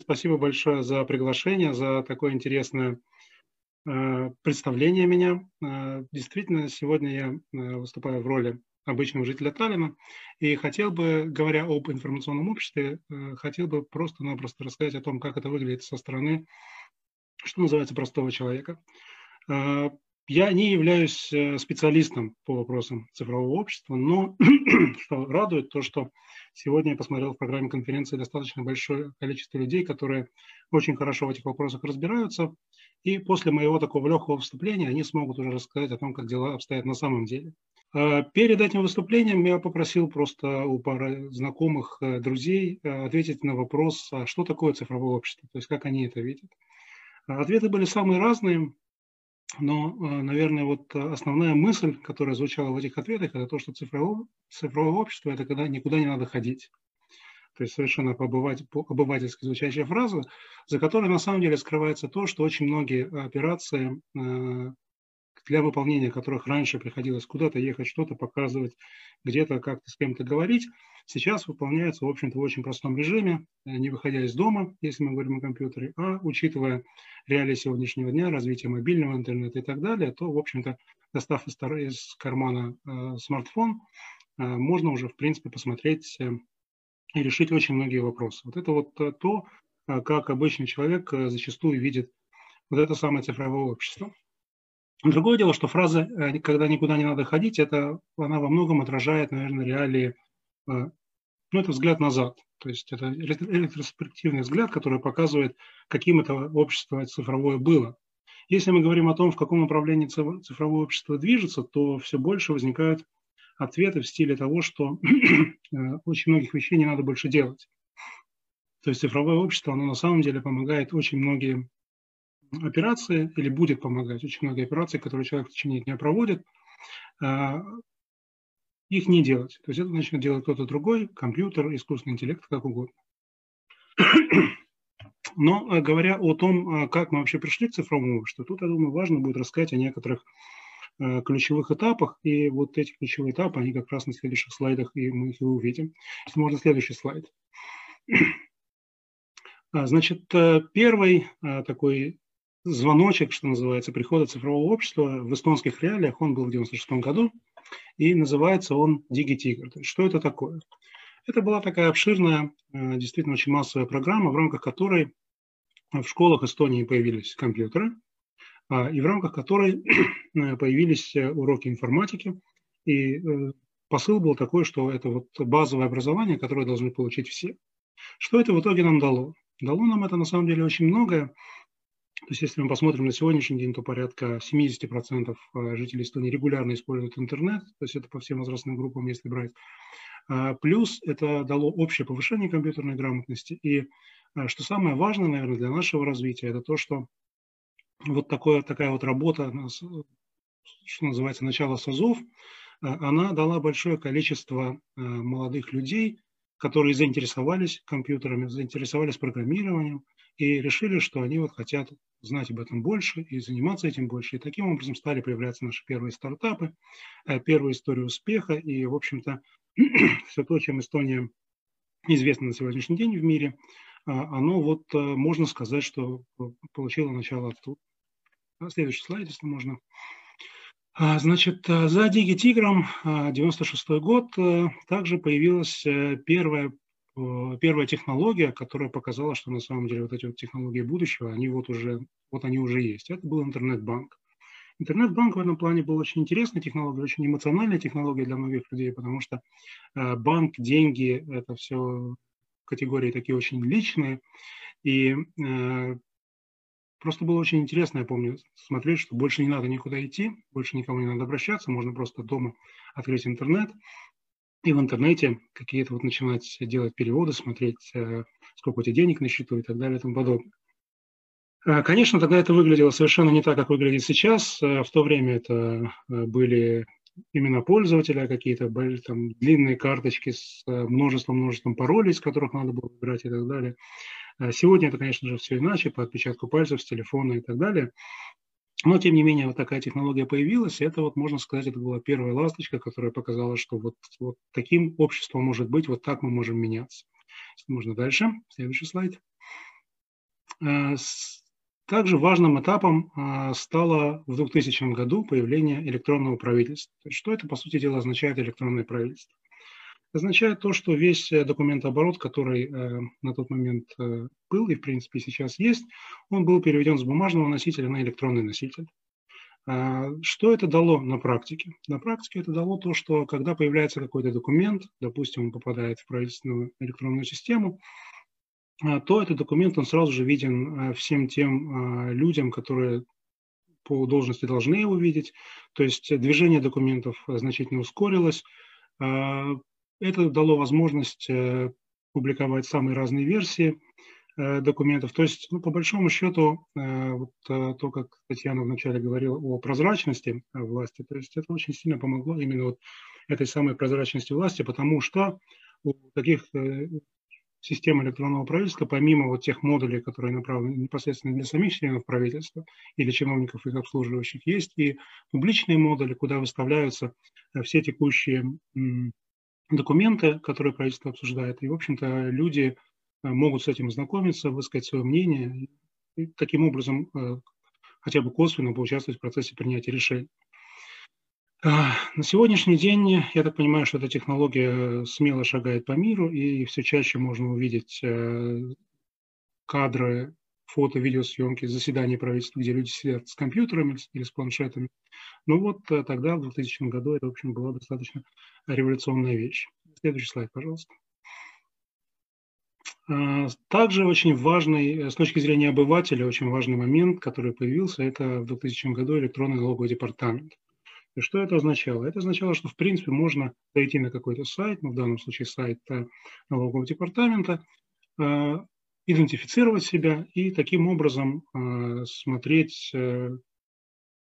Спасибо большое за приглашение, за такое интересное э, представление меня. Э, действительно, сегодня я э, выступаю в роли обычного жителя Таллина и хотел бы, говоря об информационном обществе, хотел бы просто-напросто рассказать о том, как это выглядит со стороны, что называется, простого человека. Я не являюсь специалистом по вопросам цифрового общества, но что радует то, что Сегодня я посмотрел в программе конференции достаточно большое количество людей, которые очень хорошо в этих вопросах разбираются. И после моего такого легкого выступления они смогут уже рассказать о том, как дела обстоят на самом деле. А перед этим выступлением я попросил просто у пары знакомых э, друзей э, ответить на вопрос, а что такое цифровое общество, то есть как они это видят. Ответы были самые разные. Но, э, наверное, вот основная мысль, которая звучала в этих ответах, это то, что цифровое, цифровое общество – это когда никуда не надо ходить. То есть совершенно по-обывательски звучащая фраза, за которой на самом деле скрывается то, что очень многие операции э, для выполнения которых раньше приходилось куда-то ехать, что-то показывать, где-то как-то с кем-то говорить, сейчас выполняются, в общем-то, в очень простом режиме, э, не выходя из дома, если мы говорим о компьютере, а учитывая реалии сегодняшнего дня, развитие мобильного интернета и так далее, то, в общем-то, достав из, кармана э, смартфон, э, можно уже, в принципе, посмотреть и решить очень многие вопросы. Вот это вот то, как обычный человек зачастую видит вот это самое цифровое общество. Другое дело, что фраза э, «когда никуда не надо ходить», это, она во многом отражает, наверное, реалии, э, ну, это взгляд назад. То есть это ретроспективный взгляд, который показывает, каким это общество цифровое было. Если мы говорим о том, в каком направлении цифровое общество движется, то все больше возникают ответы в стиле того, что э, очень многих вещей не надо больше делать. То есть цифровое общество, оно на самом деле помогает очень многим операции или будет помогать, очень многие операции, которые человек в течение дня проводит, а, их не делать. То есть это начнет делать кто-то другой, компьютер, искусственный интеллект, как угодно. Но а, говоря о том, а, как мы вообще пришли к цифровому обществу, тут, я думаю, важно будет рассказать о некоторых ключевых этапах. И вот эти ключевые этапы, они как раз на следующих слайдах, и мы их и увидим. Если можно, следующий слайд. Значит, э, первый такой звоночек, что называется, прихода цифрового общества в эстонских реалиях, он был в 96 году, и называется он есть, что это такое? Это была такая обширная, э, действительно очень массовая программа, в рамках которой в школах Эстонии появились компьютеры, а, и в рамках которой э, появились э, уроки информатики. И посыл был такой, что это вот базовое образование, которое должны получить все. Что это в итоге нам дало? Дало нам это на самом деле очень многое. То есть если мы посмотрим на сегодняшний день, то порядка 70% э, жителей Эстонии регулярно используют интернет, то есть это по всем возрастным группам, если брать. А, плюс это дало общее повышение компьютерной грамотности. И э, что самое важное, наверное, для нашего развития, это то, что вот такое, такая вот работа, что называется, начало СОЗов, э, она дала большое количество молодых людей, которые заинтересовались компьютерами, заинтересовались программированием и решили, что они вот хотят знать об этом больше и заниматься этим больше. И таким образом стали появляться наши первые стартапы, э, первые истории успеха. И, в общем-то, все то, чем Эстония известна на сегодняшний день в мире, а, оно вот, э, можно сказать, что получило начало оттуда. Следующий слайд, если можно. А, значит, э, за Диги Тигром, 96 год, также появилась первая Э, первая технология, которая показала, что на самом деле вот эти вот технологии будущего, они вот уже, вот они уже есть. Это был интернет-банк. Интернет-банк в этом плане был очень интересной технологией, очень эмоциональной технологией для многих людей, потому что э, банк, деньги – это все категории такие очень личные. И э, просто было очень интересно, я помню, смотреть, что больше не надо никуда идти, больше никому не надо обращаться, можно просто дома открыть интернет, и в интернете какие-то вот начинать делать переводы, смотреть, э, сколько у тебя денег на счету и так далее и тому подобное. А, конечно, тогда это выглядело совершенно не так, как выглядит сейчас. Э, в то время это э, были имена пользователя, какие-то там, длинные карточки с множеством-множеством паролей, из которых надо было выбирать и так далее. Сегодня это, конечно же, все иначе, по отпечатку пальцев с телефона и так далее. Но, тем не менее, вот такая технология появилась, и это, вот, можно сказать, это была первая ласточка, которая показала, что вот, вот таким обществом может быть, вот так мы можем меняться. Можно дальше, следующий слайд. Также важным этапом стало в 2000 году появление электронного правительства. Что это, по сути дела, означает электронное правительство? Означает то, что весь э, документооборот, который э, на тот момент э, был и, в принципе, сейчас есть, он был переведен с бумажного носителя на электронный носитель. А, что это дало на практике? На практике это дало то, что когда появляется какой-то документ, допустим, он попадает в правительственную электронную систему, а, то этот документ, он сразу же виден всем тем людям, которые по должности должны его видеть. То есть движение документов значительно ускорилось. Это дало возможность э, публиковать самые разные версии э, документов. То есть, ну, по большому счету, э, вот то, как Татьяна вначале говорила о прозрачности власти, то есть это очень сильно помогло именно вот этой самой прозрачности власти, потому что у таких систем электронного правительства, помимо вот тех модулей, которые направлены непосредственно для самих членов правительства или чиновников их обслуживающих, есть и публичные модули, куда выставляются все текущие документы, которые правительство обсуждает, и, в общем-то, люди э, могут с этим ознакомиться, высказать свое мнение, и таким образом э, хотя бы косвенно поучаствовать в процессе принятия решений. А, на сегодняшний день, я так понимаю, что эта технология смело шагает по миру, и все чаще можно увидеть э, кадры фото, видеосъемки заседаний правительства, где люди сидят с компьютерами или с планшетами. Ну вот э, тогда, в 2000 году, это, в общем, была достаточно революционная вещь. Следующий слайд, пожалуйста. А, также очень важный, э, с точки зрения обывателя, очень важный момент, который появился, это в 2000 году электронный налоговый департамент. И что это означало? Это означало, что в принципе можно зайти на какой-то сайт, ну, в данном случае сайт э, налогового департамента, идентифицировать себя и таким образом э, смотреть э,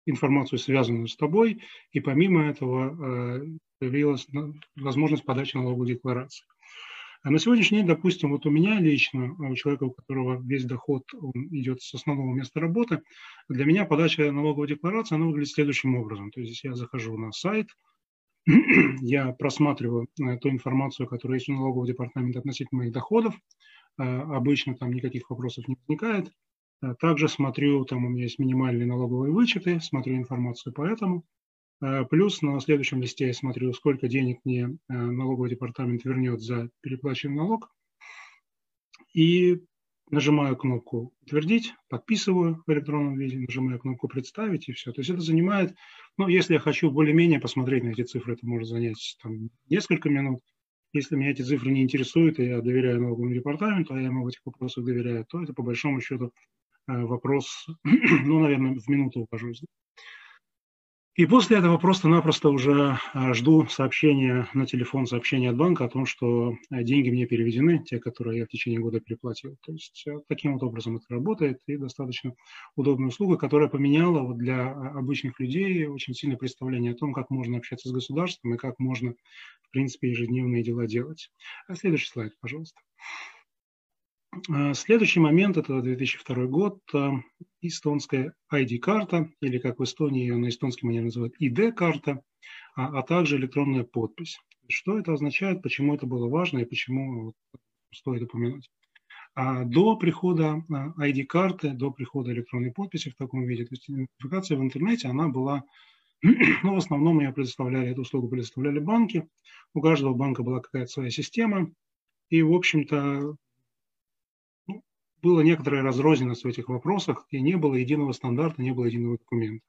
информацию, связанную с тобой, и помимо этого э, появилась возможность подачи налоговой декларации. А на сегодняшний день, допустим, вот у меня лично, у человека, у которого весь доход он идет с основного места работы, для меня подача налоговой декларации, она выглядит следующим образом. То есть я захожу на сайт, я просматриваю ту информацию, которая есть у налогового департамента относительно моих доходов, обычно там никаких вопросов не возникает. Э, также смотрю, там у меня есть минимальные налоговые вычеты, смотрю информацию по этому. Э, плюс на следующем листе я смотрю, сколько денег мне налоговый департамент вернет за переплаченный налог. И нажимаю кнопку «Утвердить», подписываю в электронном виде, нажимаю кнопку «Представить» и все. То есть это занимает, ну, если я хочу более-менее посмотреть на эти цифры, это может занять там, несколько минут. Если меня эти цифры не интересуют, и я доверяю налоговому департаменту, а я ему в этих вопросах доверяю, то это по большому счету э, вопрос, ну, наверное, в минуту укажусь. И после этого просто-напросто уже э, жду сообщения на телефон, сообщения от банка о том, что э, деньги мне переведены, те, которые я в течение года переплатил. То есть таким вот образом это работает, и достаточно удобная услуга, которая поменяла вот для обычных людей очень сильное представление о том, как можно общаться с государством и как можно в принципе, ежедневные дела делать. А следующий слайд, пожалуйста. А, следующий момент – это 2002 год. А, эстонская ID-карта, или как в Эстонии ее на эстонском манере называют ID-карта, а, а также электронная подпись. Что это означает, почему это было важно и почему стоит упомянуть? До прихода ID-карты, до прихода электронной подписи в таком виде, то есть идентификация в интернете, она была Но в основном ее предоставляли, эту услугу предоставляли банки. У каждого банка была какая-то своя система. И, в общем-то, ну, было некоторая разрозненность в этих вопросах, и не было единого стандарта, не было единого документа.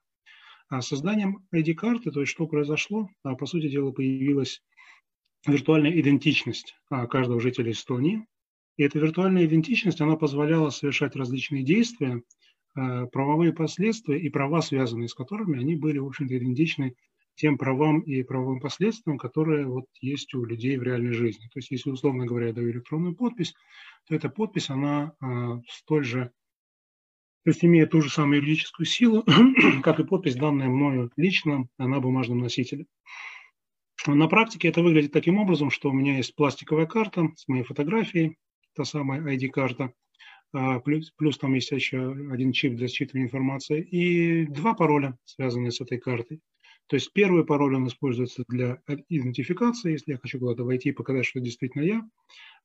А созданием ID-карты, то есть что произошло, а, по сути дела, появилась виртуальная идентичность а, каждого жителя Эстонии. И эта виртуальная идентичность, она позволяла совершать различные действия, Э, правовые последствия и права, связанные с которыми, они были, в общем-то, идентичны тем правам и правовым последствиям, которые вот есть у людей в реальной жизни. То есть, если, условно говоря, я даю электронную подпись, то эта подпись, она э, столь же, то есть имеет ту же самую юридическую силу, как и подпись, данная мною лично на бумажном носителе. На практике это выглядит таким образом, что у меня есть пластиковая карта с моей фотографией, та самая ID-карта – а, плюс, плюс там есть еще один чип для считывания информации, и два пароля, связанные с этой картой. То есть первый пароль, он используется для идентификации, если я хочу куда-то войти и показать, что действительно я.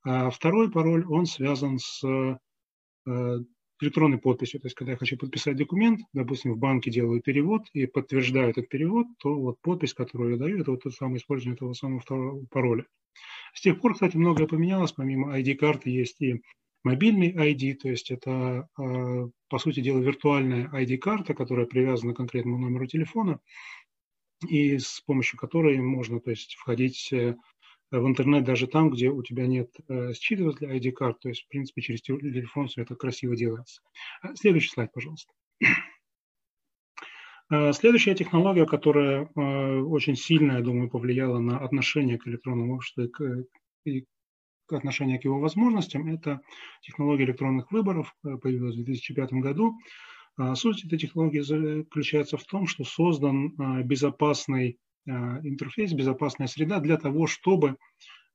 А второй пароль, он связан с э, электронной подписью. То есть, когда я хочу подписать документ, допустим, в банке делаю перевод и подтверждаю этот перевод, то вот подпись, которую я даю, это вот тот самый использование этого самого второго пароля. С тех пор, кстати, многое поменялось. Помимо ID-карты есть и мобильный ID, то есть это, а, по сути дела, виртуальная ID-карта, которая привязана к конкретному номеру телефона, и с помощью которой можно то есть, входить э, в интернет даже там, где у тебя нет э, считывателя ID-карт, то есть, в принципе, через телефон все это красиво делается. А, следующий слайд, пожалуйста. А, следующая технология, которая э, очень сильно, я думаю, повлияла на отношение к электронному обществу и к отношению к его возможностям, это технология электронных выборов, появилась в 2005 году. А, суть этой технологии заключается в том, что создан безопасный а, интерфейс, безопасная среда для того, чтобы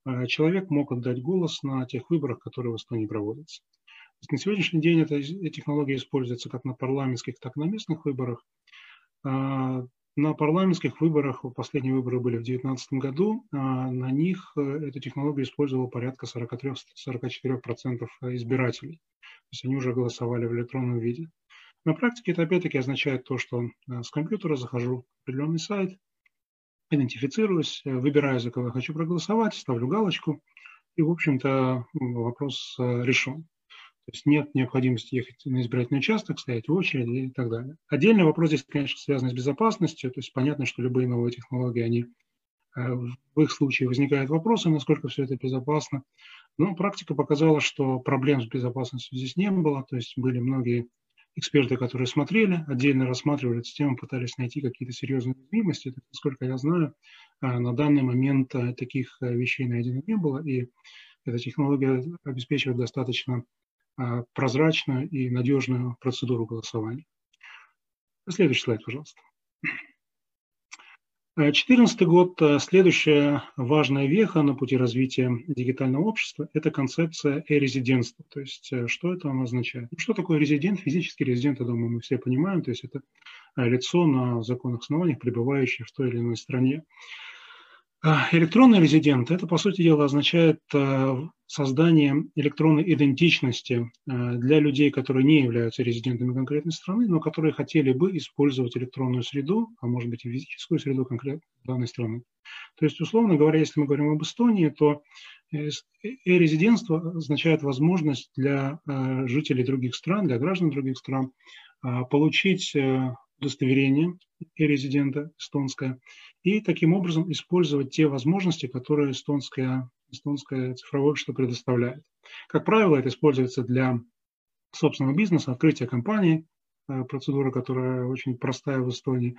а, человек мог отдать голос на тех выборах, которые в Эстонии проводятся. на сегодняшний день эта технология используется как на парламентских, так и на местных выборах. А, на парламентских выборах, последние выборы были в 2019 году, на них э, эту технологию использовало порядка 43-44% избирателей. То есть они уже голосовали в электронном виде. На практике это опять-таки означает то, что с компьютера захожу в определенный сайт, идентифицируюсь, э, выбираю, за кого я хочу проголосовать, ставлю галочку, и, в общем-то, вопрос э, решен. То есть нет необходимости ехать на избирательный участок, стоять в очереди и так далее. Отдельный вопрос здесь, конечно, связан с безопасностью. То есть понятно, что любые новые технологии, они э, в их случае возникают вопросы, насколько все это безопасно. Но практика показала, что проблем с безопасностью здесь не было. То есть были многие эксперты, которые смотрели, отдельно рассматривали эту тему, пытались найти какие-то серьезные уязвимости. Насколько я знаю, а, на данный момент а, таких а, вещей найдено не было, и эта технология обеспечивает достаточно прозрачную и надежную процедуру голосования. Следующий слайд, пожалуйста. 2014 год – следующая важная веха на пути развития дигитального общества – это концепция э-резидентства. То есть э, что это означает? Ну, что такое резидент? Физический резидент, я думаю, мы все понимаем. То есть это э, лицо на законных основаниях, пребывающее в той или иной стране. А, электронный резидент – это, по сути дела, означает э, создание электронной идентичности э, для людей, которые не являются резидентами конкретной страны, но которые хотели бы использовать электронную среду, а может быть и физическую среду конкретной данной страны. То есть, условно говоря, если мы говорим об Эстонии, то э-резидентство означает возможность для жителей других стран, для граждан других стран получить удостоверение резидента эстонское, и таким образом использовать те возможности, которые эстонское, эстонское цифровое общество предоставляет. Как правило, это используется для собственного бизнеса, открытия компании, э, процедура, которая очень простая в Эстонии,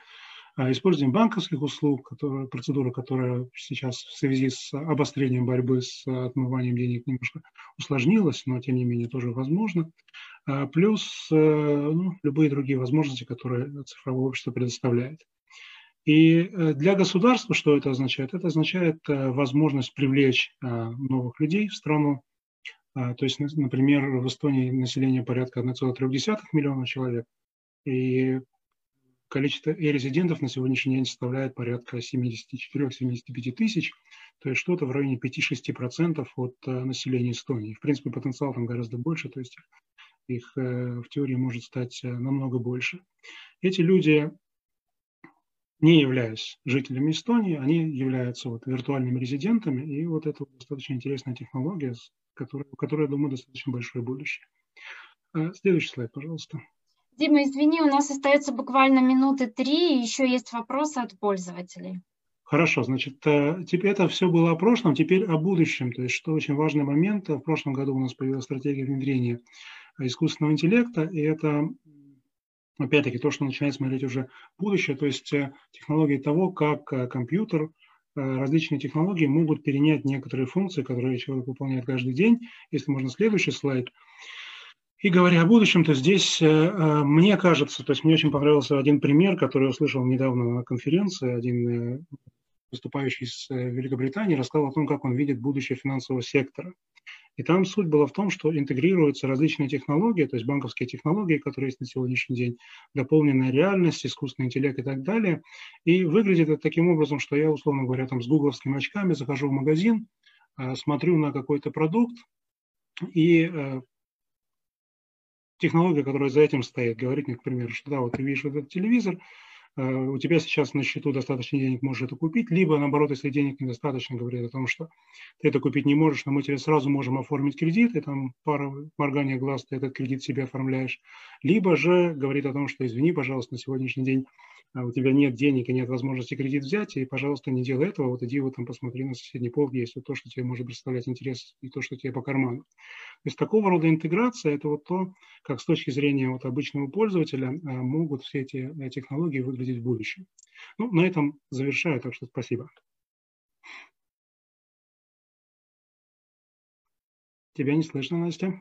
а использование банковских услуг, которая, процедура, которая сейчас в связи с обострением борьбы с отмыванием денег немножко усложнилась, но тем не менее тоже возможно. А плюс э, ну, любые другие возможности, которые цифровое общество предоставляет. И э, для государства что это означает? Это означает э, возможность привлечь новых людей в страну. То есть, например, в Эстонии население порядка 1,3 миллиона человек. И количество резидентов на сегодняшний день составляет порядка 74-75 тысяч, то есть что-то в районе 5-6% от населения Эстонии. В принципе, потенциал там гораздо больше, то есть их э, в теории может стать э, намного больше. Эти люди, не являясь жителями Эстонии, они являются вот виртуальными резидентами, и вот это достаточно интересная технология, которая, у которой, я думаю, достаточно большое будущее. Э, следующий слайд, пожалуйста. Дима, извини, у нас остается буквально минуты три, и еще есть вопросы от пользователей. Хорошо, значит, теперь это все было о прошлом, теперь о будущем. То есть, что очень важный момент, в прошлом году у нас появилась стратегия внедрения искусственного интеллекта, и это, опять-таки, то, что начинает смотреть уже будущее, то есть э, технологии того, как э, компьютер, э, различные технологии могут перенять некоторые функции, которые человек выполняет каждый день. Если можно следующий слайд. И говоря о будущем, то здесь мне кажется, то есть мне очень понравился один пример, который я услышал недавно на конференции, один выступающий из Великобритании рассказал о том, как он видит будущее финансового сектора. И там суть была в том, что интегрируются различные технологии, то есть банковские технологии, которые есть на сегодняшний день, дополненная реальность, искусственный интеллект и так далее. И выглядит это таким образом, что я, условно говоря, там с гугловскими очками захожу в магазин, э, смотрю на какой-то продукт и э, технология, которая за этим стоит, говорит мне, к примеру, что да, вот ты видишь этот телевизор, э, у тебя сейчас на счету достаточно денег, можешь это купить, либо наоборот, если денег недостаточно, говорит о том, что ты это купить не можешь, но мы тебе сразу можем оформить кредит, и там пара моргания глаз, ты этот кредит себе оформляешь, либо же говорит о том, что извини, пожалуйста, на сегодняшний день у тебя нет денег и нет возможности кредит взять, и, пожалуйста, не делай этого, вот иди вот там посмотри на соседний полк, есть вот то, что тебе может представлять интерес, и то, что тебе по карману. То есть такого рода интеграция – это вот то, как с точки зрения вот обычного пользователя а, могут все эти э, технологии выглядеть в будущем. Ну, на этом завершаю, так что спасибо. Тебя не слышно, Настя?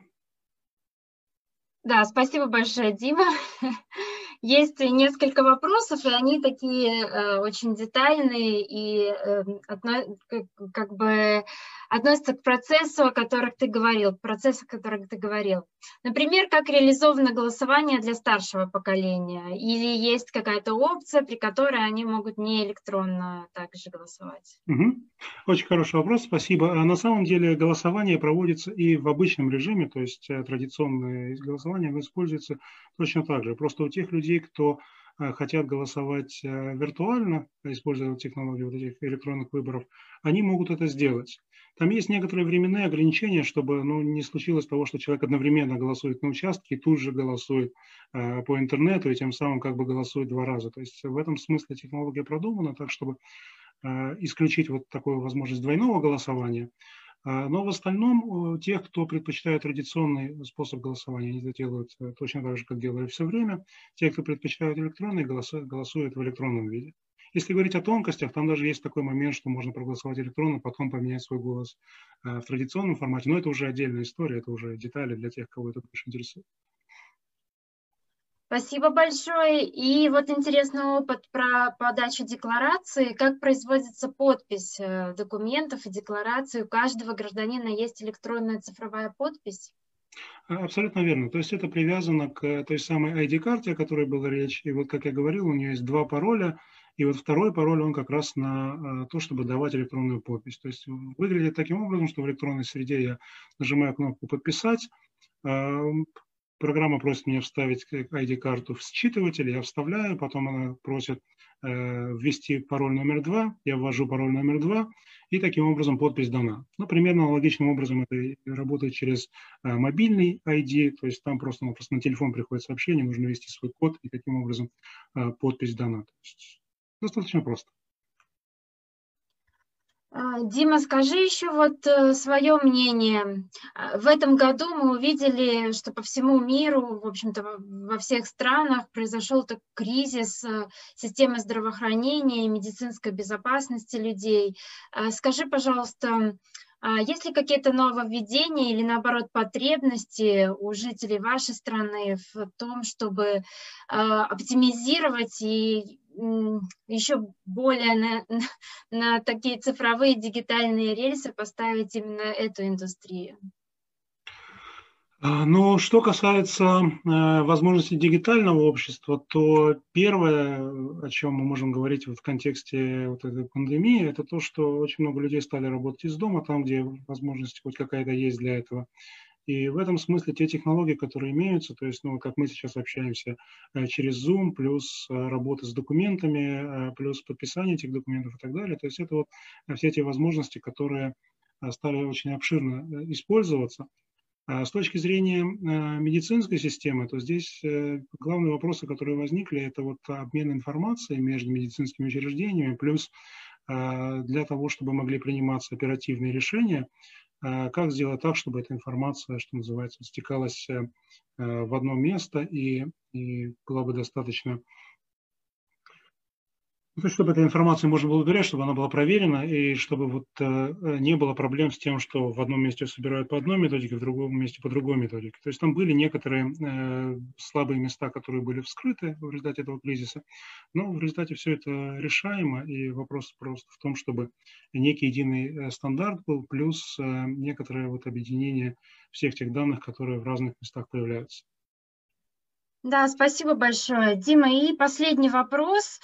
Да, спасибо большое, Дима. Есть несколько вопросов, и они такие э, очень детальные и э, одно, как, как бы относятся к процессу, о котором ты говорил, процессу, о котором ты говорил. Например, как реализовано голосование для старшего поколения? Или есть какая-то опция, при которой они могут не электронно также голосовать? Угу. Очень хороший вопрос, спасибо. А на самом деле голосование проводится и в обычном режиме, то есть э, традиционное голосование используется точно так же. Просто у тех людей, кто хотят голосовать э, виртуально, используя технологию вот этих электронных выборов, они могут это сделать. Там есть некоторые временные ограничения, чтобы ну, не случилось того, что человек одновременно голосует на участке и тут же голосует э, по интернету, и тем самым как бы голосует два раза. То есть в этом смысле технология продумана так, чтобы э, исключить вот такую возможность двойного голосования. А, но в остальном тех, кто предпочитает традиционный способ голосования, они это делают э, точно так же, как делали все время. Те, кто предпочитают электронный, голосуют, голосуют в электронном виде. Если говорить о тонкостях, там даже есть такой момент, что можно проголосовать электронно, потом поменять свой голос э, в традиционном формате. Но это уже отдельная история, это уже детали для тех, кого это больше интересует. Спасибо большое. И вот интересный опыт про подачу декларации. Как производится подпись э, документов и деклараций? У каждого гражданина есть электронная цифровая подпись? А, абсолютно верно. То есть это привязано к той самой ID-карте, о которой была речь. И вот, как я говорил, у нее есть два пароля. И вот второй пароль, он как раз на а, то, чтобы давать электронную подпись. То есть выглядит таким образом, что в электронной среде я нажимаю кнопку «Подписать», Программа просит меня вставить ID-карту в считыватель, я вставляю, потом она просит э, ввести пароль номер два, я ввожу пароль номер два, и таким образом подпись дана. Ну, примерно аналогичным образом это работает через э, мобильный ID, то есть там просто, ну, просто на телефон приходит сообщение, нужно ввести свой код, и таким образом э, подпись дана. Достаточно просто. А, Дима, скажи еще вот э, свое мнение. А, в этом году мы увидели, что по всему миру, в общем-то, во всех странах произошел такой кризис э, системы здравоохранения и медицинской безопасности людей. А, скажи, пожалуйста, есть ли какие-то нововведения или, наоборот, потребности у жителей вашей страны в том, чтобы оптимизировать и еще более на, на такие цифровые дигитальные рельсы поставить именно эту индустрию? А, ну, что касается э, возможностей дигитального общества, то первое, о чем мы можем говорить вот в контексте вот этой пандемии, это то, что очень много людей стали работать из дома, там, где возможность хоть какая-то есть для этого. И в этом смысле те технологии, которые имеются, то есть, ну, как мы сейчас общаемся э, через Zoom, плюс э, работа с документами, э, плюс подписание этих документов и так далее, то есть это вот все эти возможности, которые стали очень обширно использоваться. А с точки зрения медицинской системы, то здесь главные вопросы, которые возникли, это вот обмен информацией между медицинскими учреждениями, плюс для того, чтобы могли приниматься оперативные решения, как сделать так, чтобы эта информация, что называется, стекалась э, в одно место и, и была бы достаточно ну, чтобы эта информация можно было доверять, чтобы она была проверена, и чтобы вот э, э, не было проблем с тем, что в одном месте собирают по одной методике, в другом месте по другой методике. То есть там были некоторые э, слабые места, которые были вскрыты в результате этого кризиса, но в результате все это решаемо, и вопрос просто в том, чтобы некий единый э, стандарт был, плюс э, некоторое вот объединение всех тех данных, которые в разных местах появляются. Да, спасибо большое, Дима. И последний вопрос.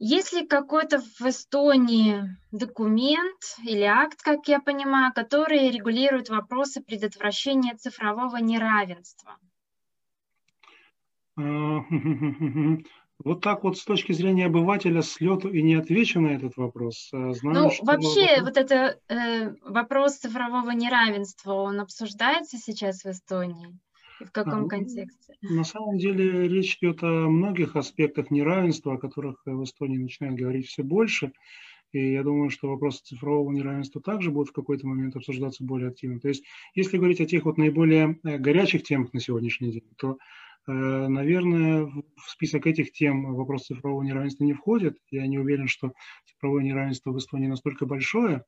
Есть ли какой-то в Эстонии документ или акт, как я понимаю, который регулирует вопросы предотвращения цифрового неравенства? А, вот так вот с точки зрения обывателя с лету и не отвечу на этот вопрос. А знаю, ну, вообще вопрос... вот это э, вопрос цифрового неравенства, он обсуждается сейчас в Эстонии? И в каком а, контексте? На самом деле речь идет о многих аспектах неравенства, о которых в Эстонии начинают говорить все больше. И я думаю, что вопросы цифрового неравенства также будут в какой-то момент обсуждаться более активно. То есть, если говорить о тех вот наиболее э, горячих темах на сегодняшний день, то, э, наверное, в список этих тем вопрос цифрового неравенства не входит. Я не уверен, что цифровое неравенство в Эстонии настолько большое,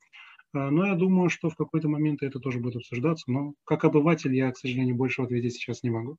но я думаю, что в какой-то момент это тоже будет обсуждаться. Но как обыватель я, к сожалению, больше ответить сейчас не могу.